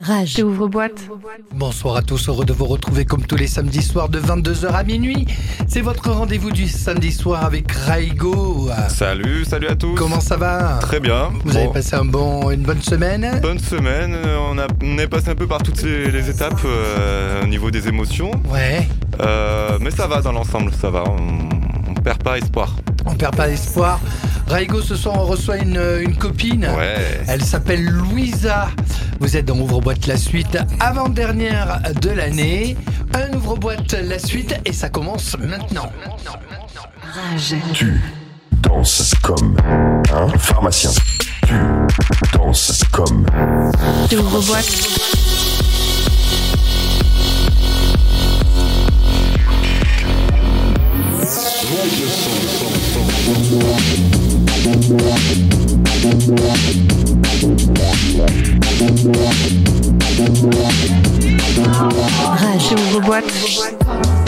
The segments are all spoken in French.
Rage. ouvre boîte. Bonsoir à tous, heureux de vous retrouver comme tous les samedis soirs de 22h à minuit. C'est votre rendez-vous du samedi soir avec Raigo. Salut, salut à tous. Comment ça va Très bien. Vous Bon, avez passé un bon, une bonne semaine Bonne semaine. euh, On, a, on est passé un peu par toutes les, les étapes euh, au niveau des émotions. Ouais, Euh, mais ça va dans l'ensemble, ça va. On, on perd pas espoir. On perd pas espoir. Raigo, ce soir on reçoit une, une copine. Ouais. Elle s'appelle Louisa. Vous êtes dans Ouvre-boîte la suite, avant-dernière de l'année. Un ouvre-boîte la suite et ça commence maintenant. Rage. Tu danses comme un pharmacien. Tu danses comme Tu ouvre Rage.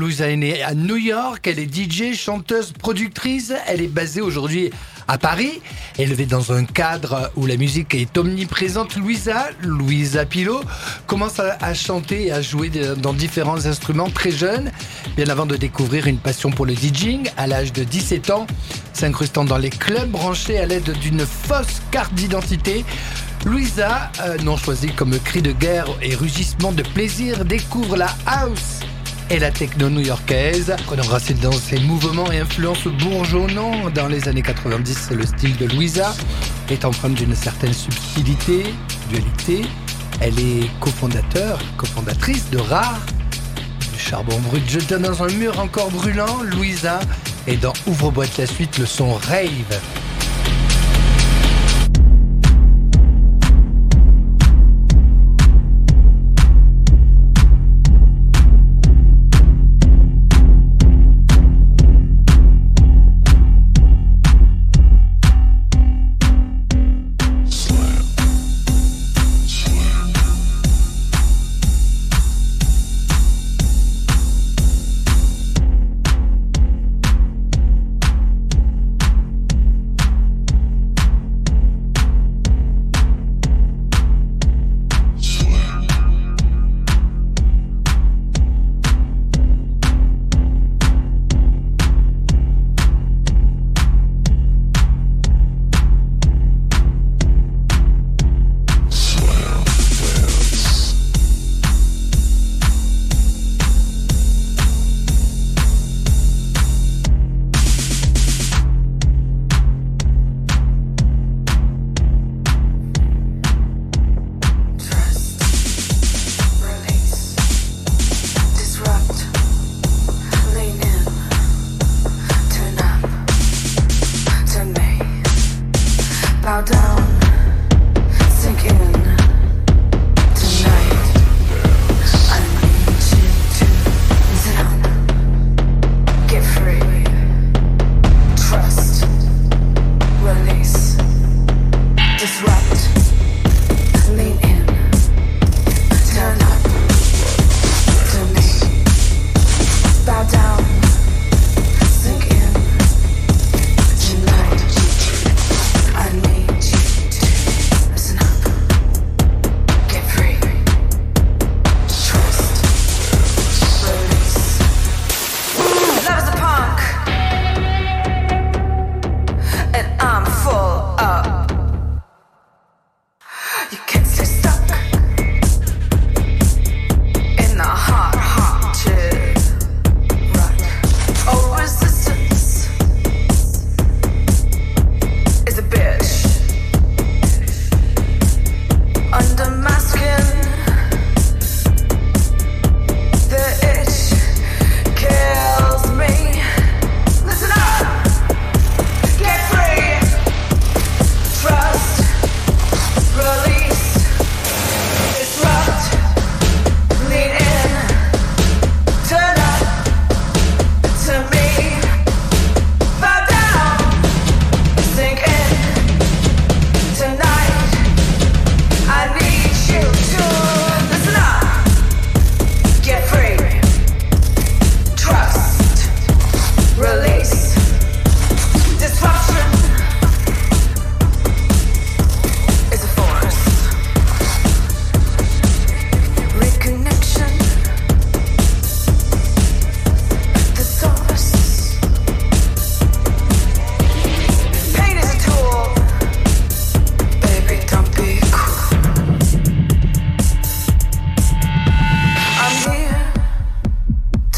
Louisa est née à New York, elle est DJ, chanteuse, productrice, elle est basée aujourd'hui à Paris, élevée dans un cadre où la musique est omniprésente. Louisa, Louisa Pilot, commence à, chanter et à jouer dans différents instruments très jeune, bien avant de découvrir une passion pour le DJing à l'âge de 17 ans, s'incrustant dans les clubs branchés à l'aide d'une fausse carte d'identité. Louisa, euh, non choisie comme cri de guerre et rugissement de plaisir, découvre la house et la techno new-yorkaise. Prenant racine dans ses mouvements et influences bourgeonnants dans les années 90, le style de Louisa est empreint d'une certaine subtilité, dualité. Elle est cofondateur, cofondatrice de Rare, du charbon brut jeté dans un mur encore brûlant. Louisa est dans Ouvre-boîte la suite, le son rave.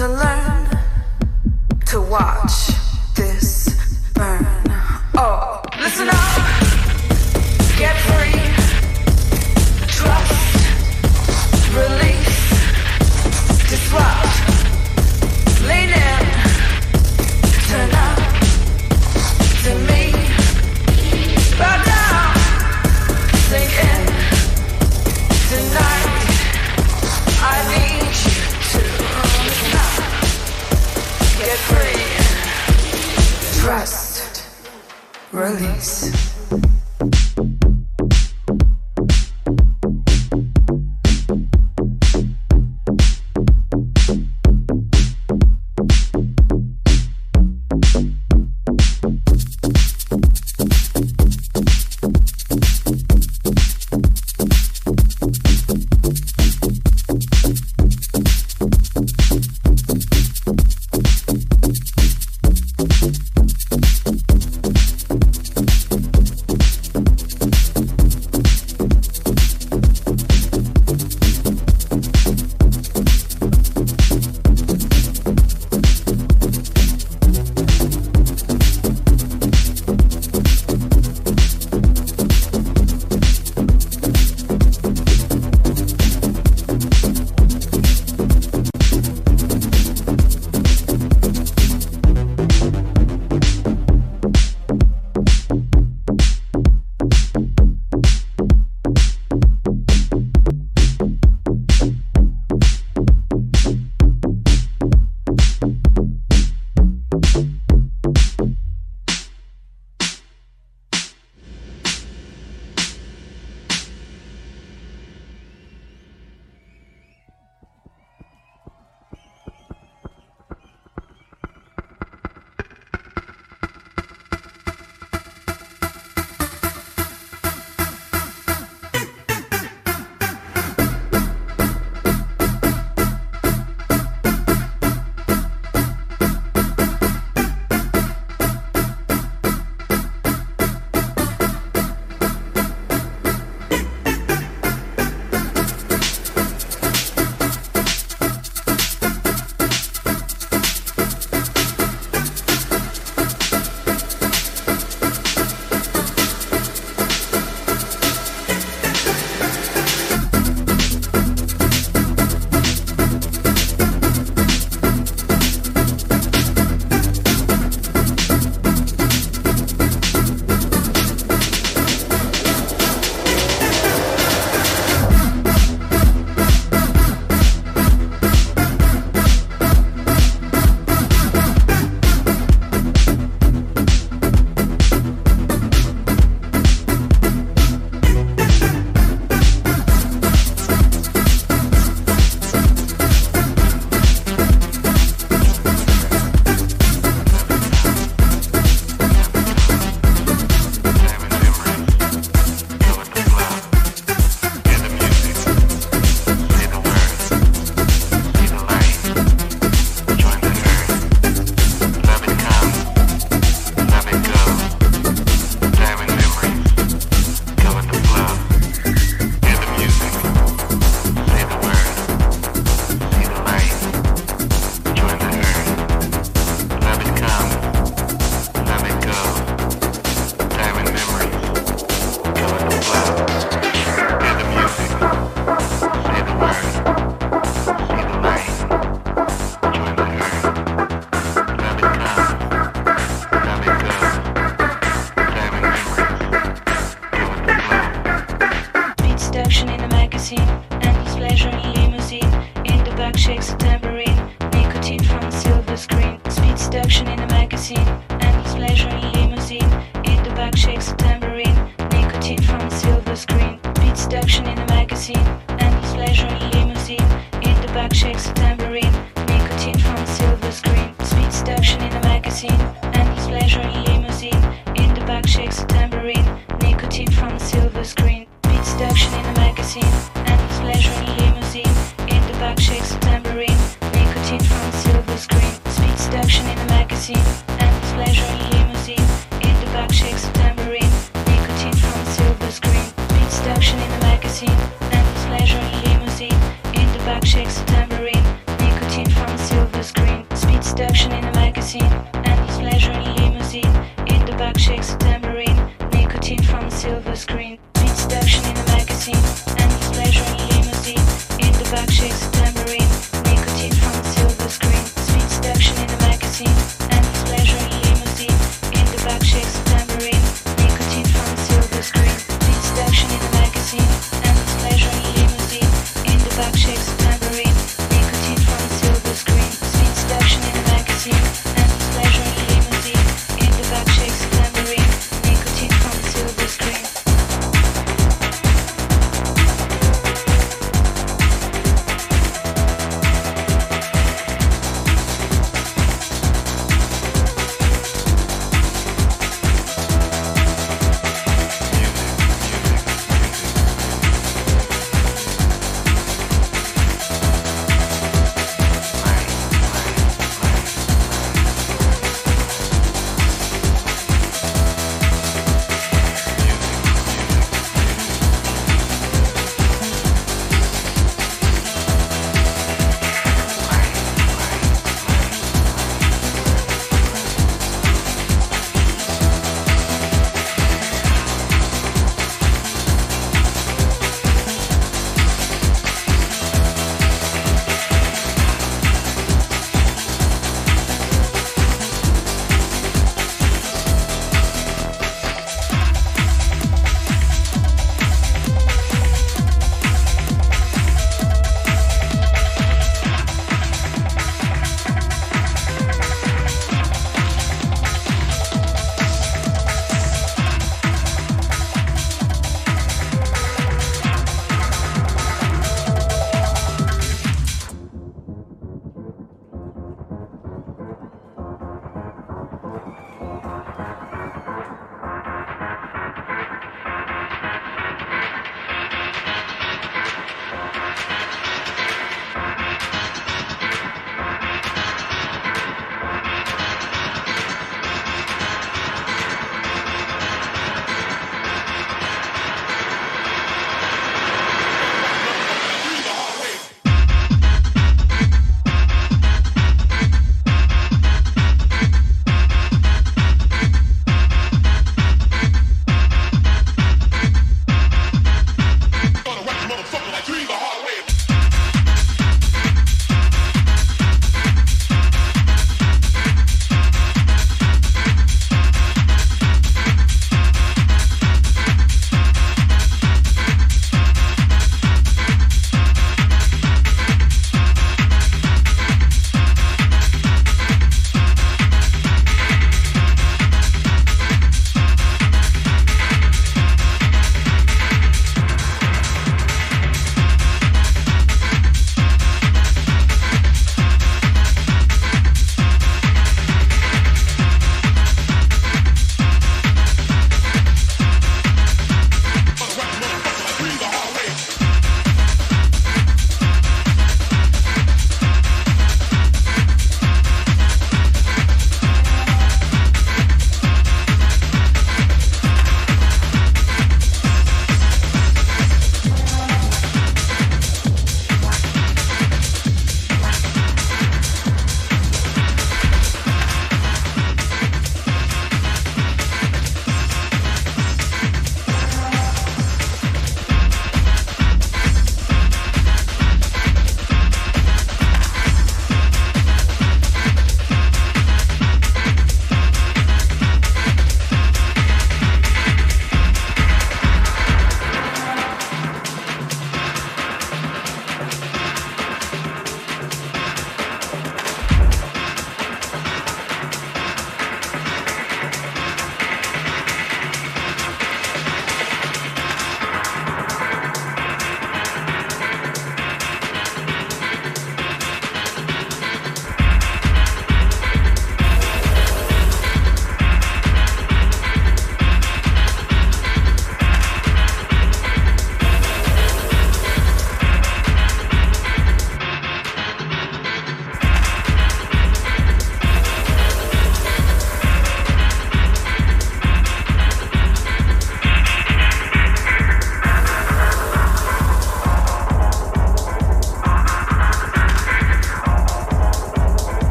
to learn, to watch.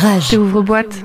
Rage. J'ouvre boîte.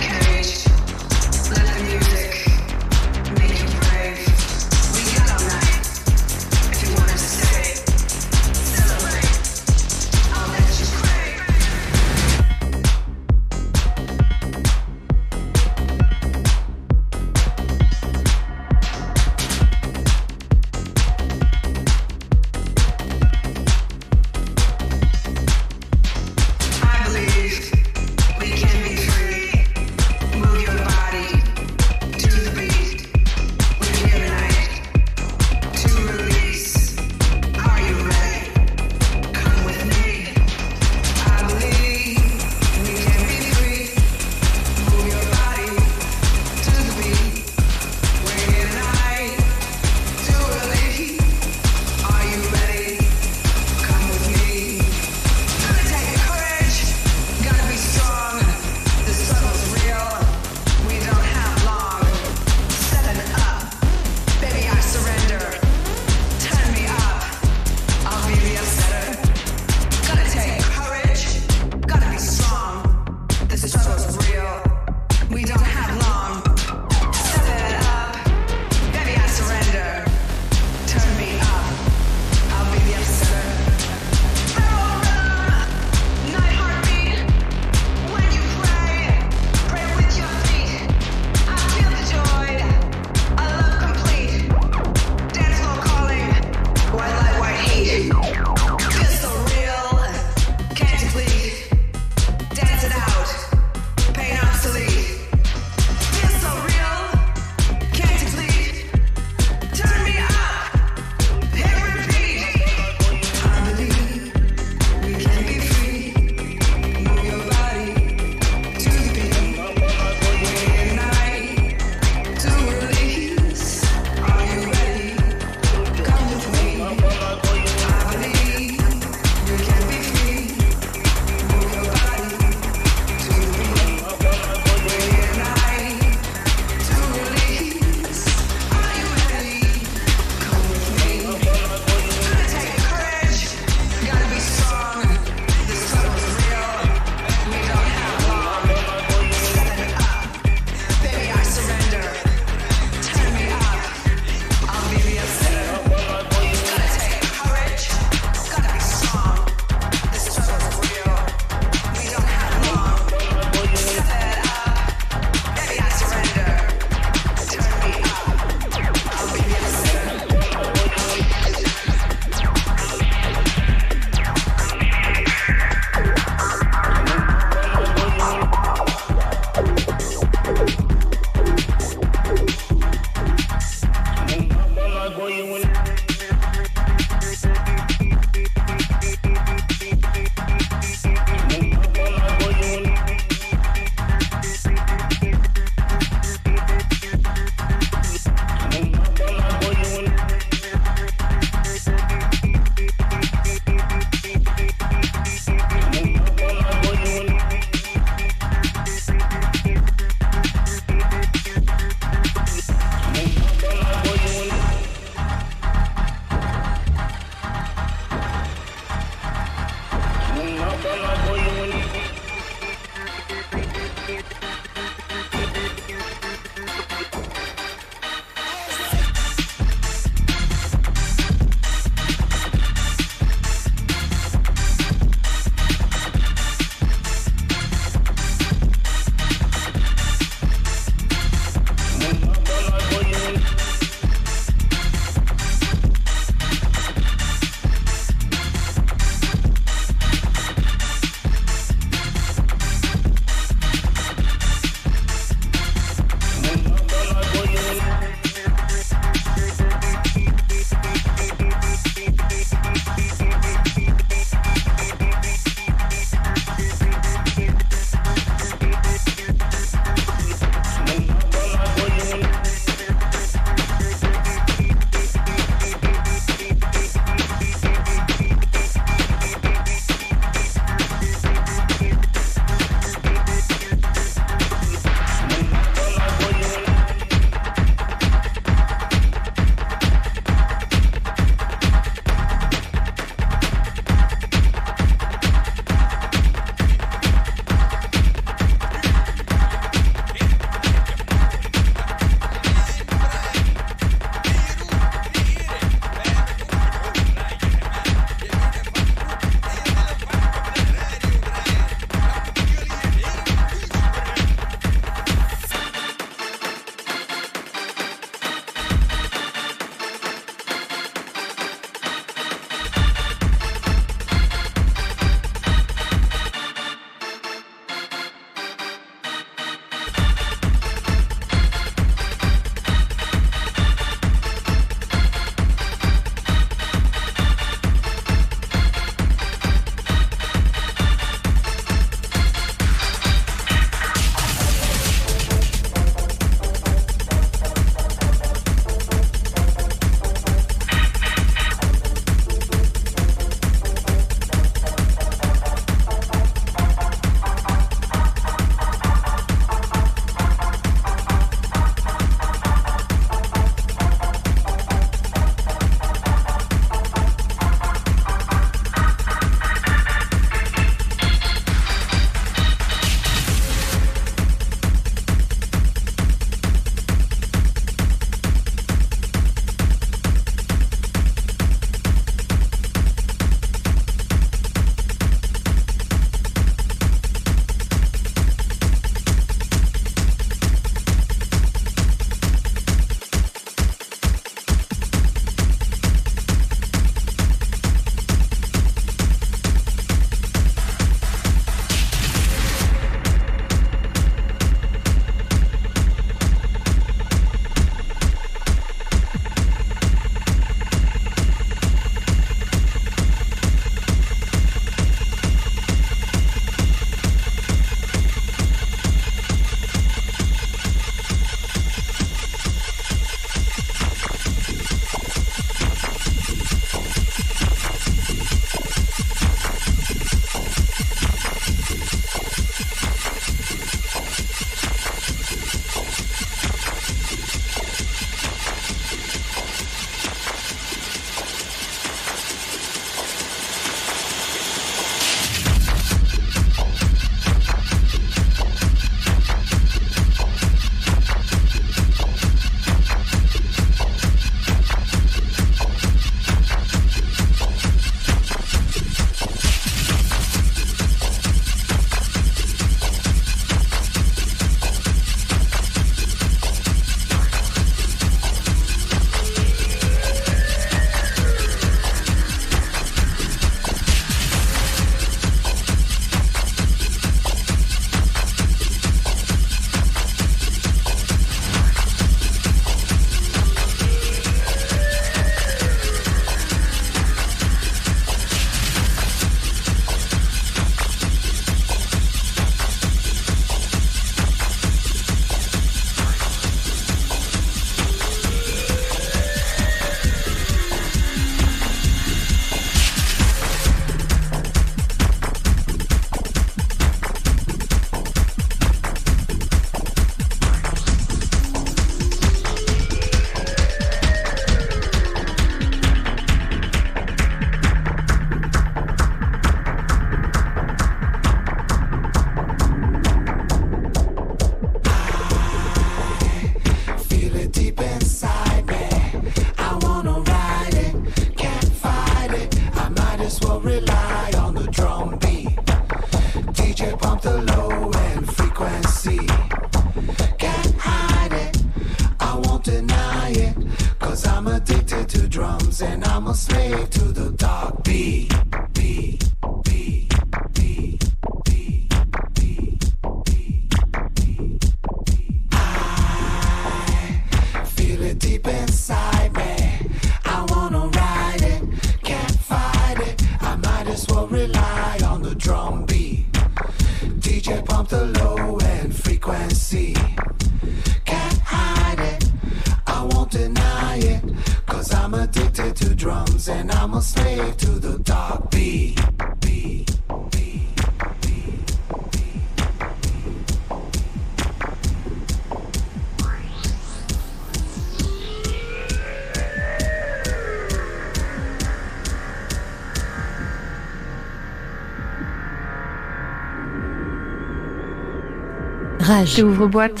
Rage. Ouvre boîte.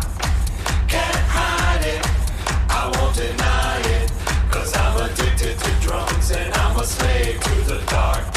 slave to the dark.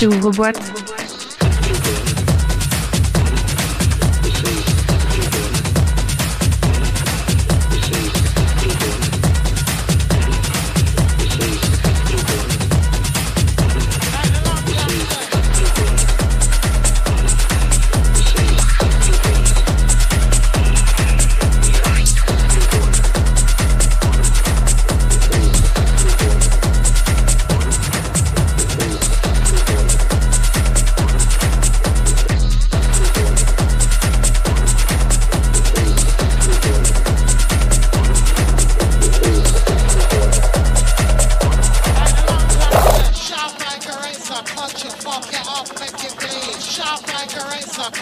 J'étais ouvre-boîte.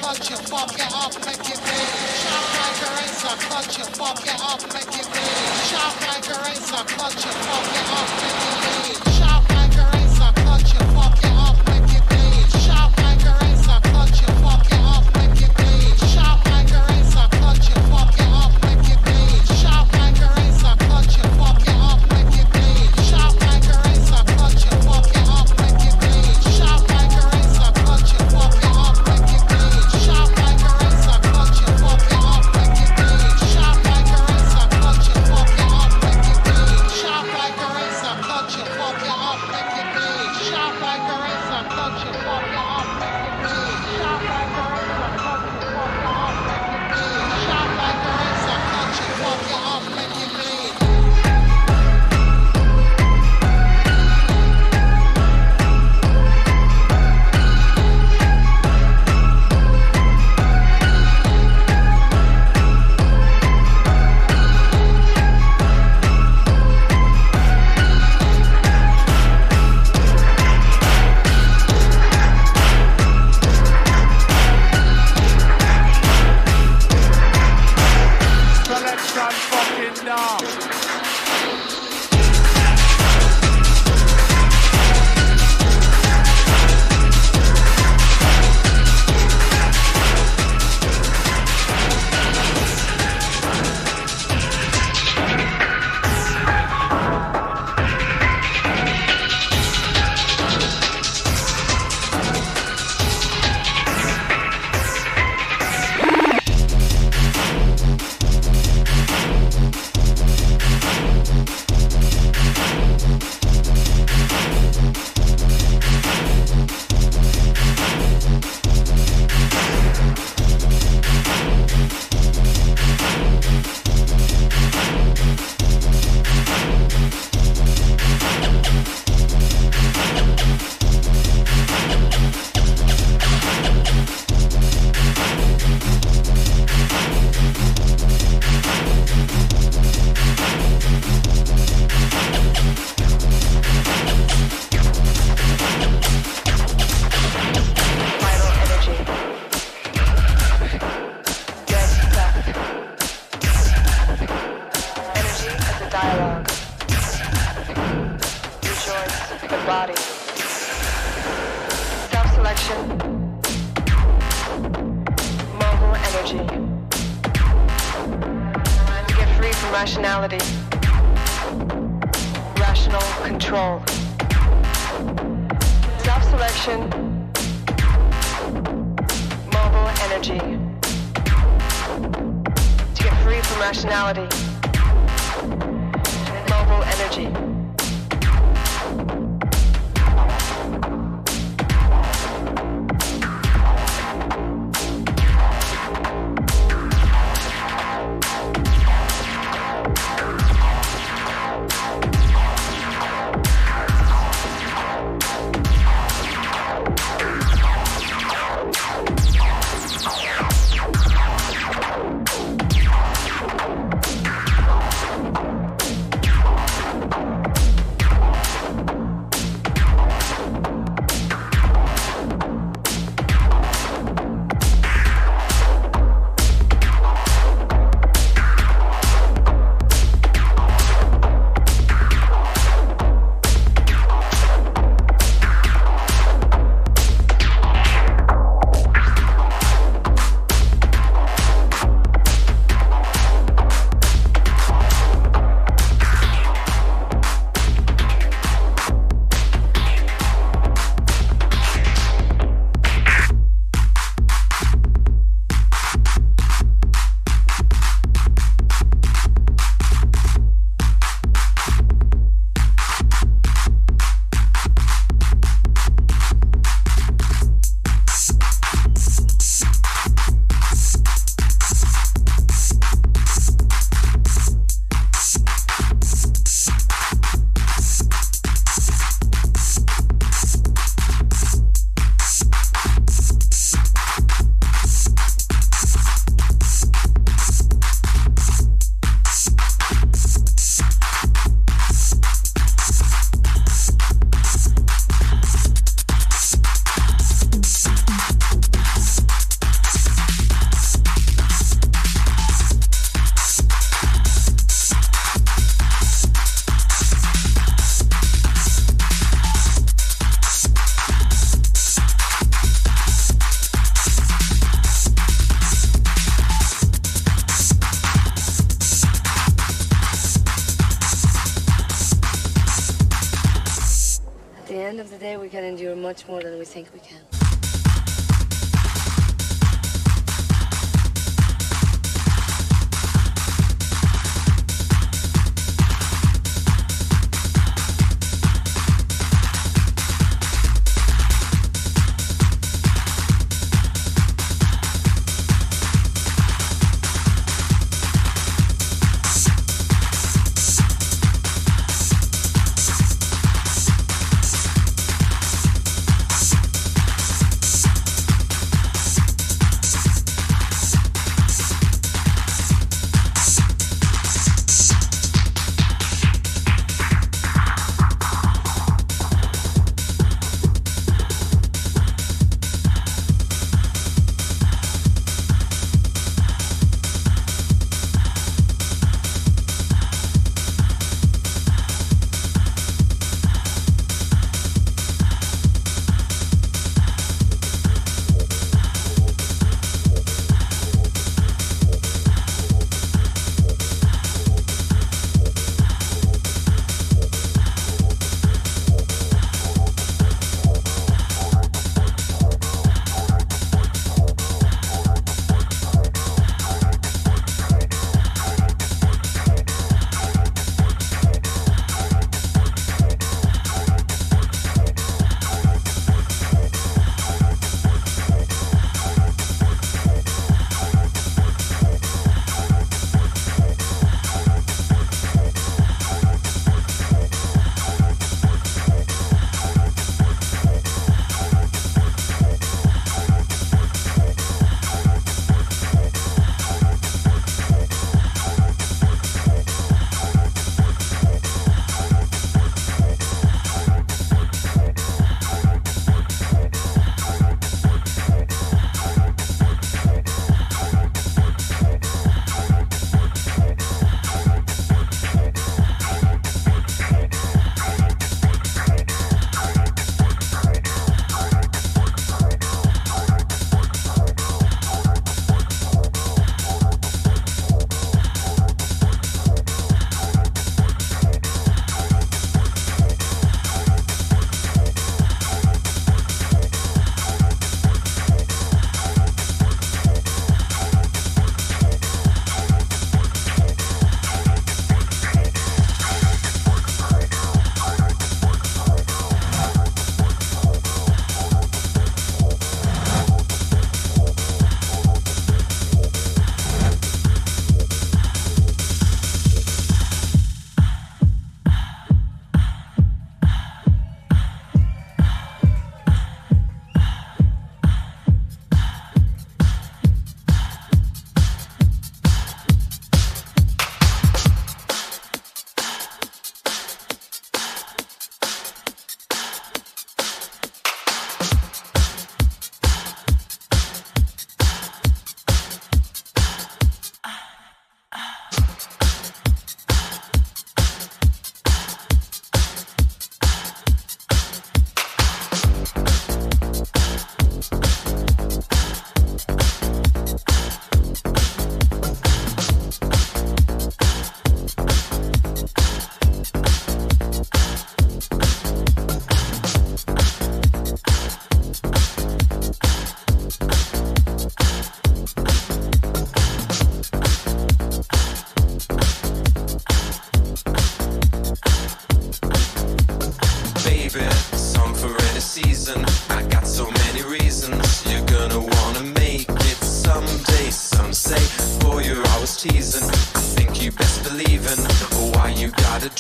cut your fuck it up, make it big. Sharkbreaker razor, fuck it up, make it big. Sharkbreaker razor, fuck it up, make it big.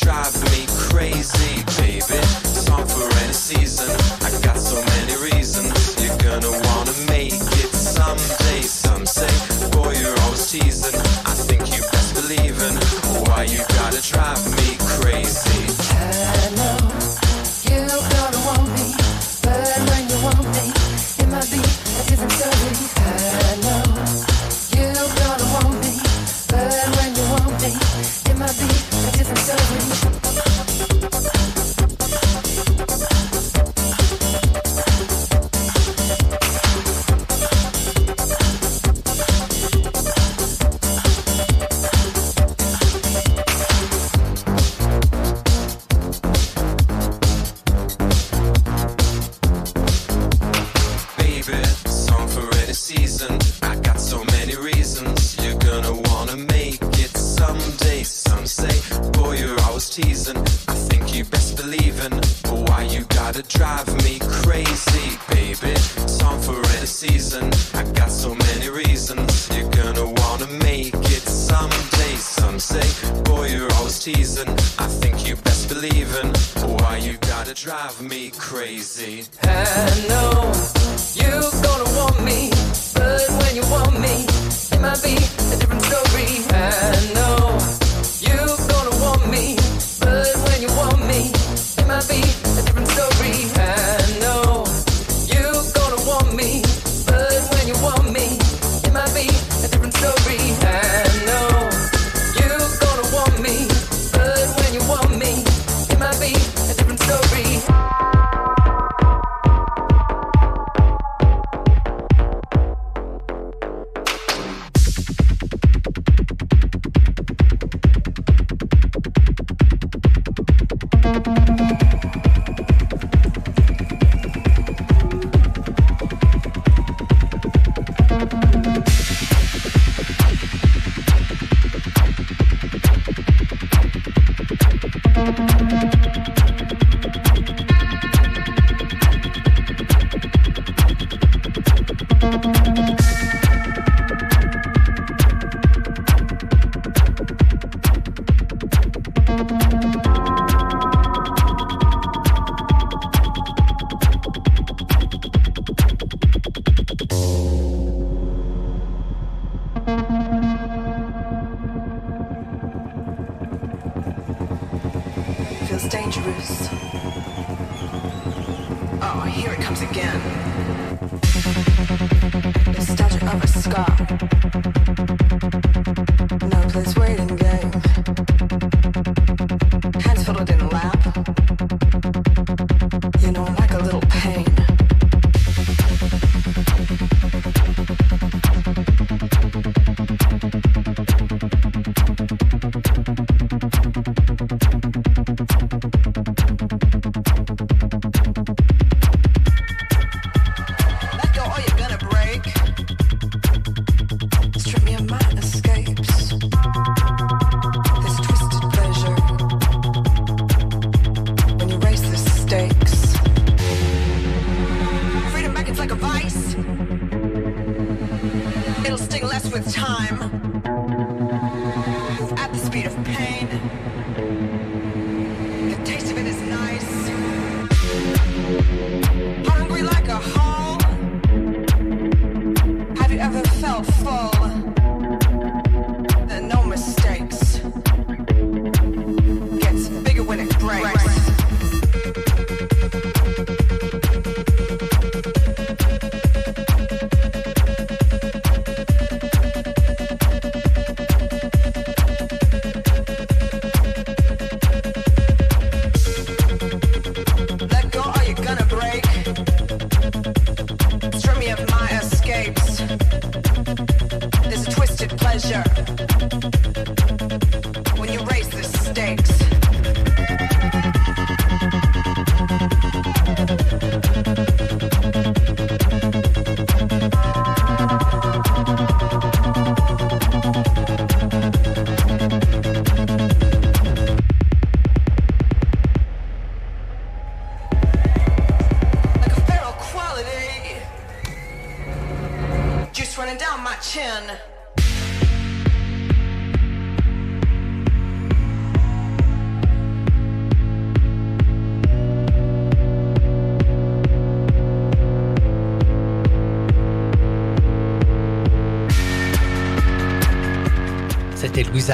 drive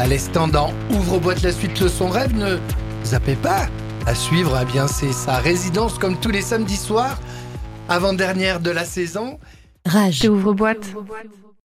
Allez, standant, ouvre boîte la suite de son rêve, ne zappez pas. À suivre, eh bien, c'est sa résidence comme tous les samedis soirs, avant-dernière de la saison. Rage. Ouvre-boîte.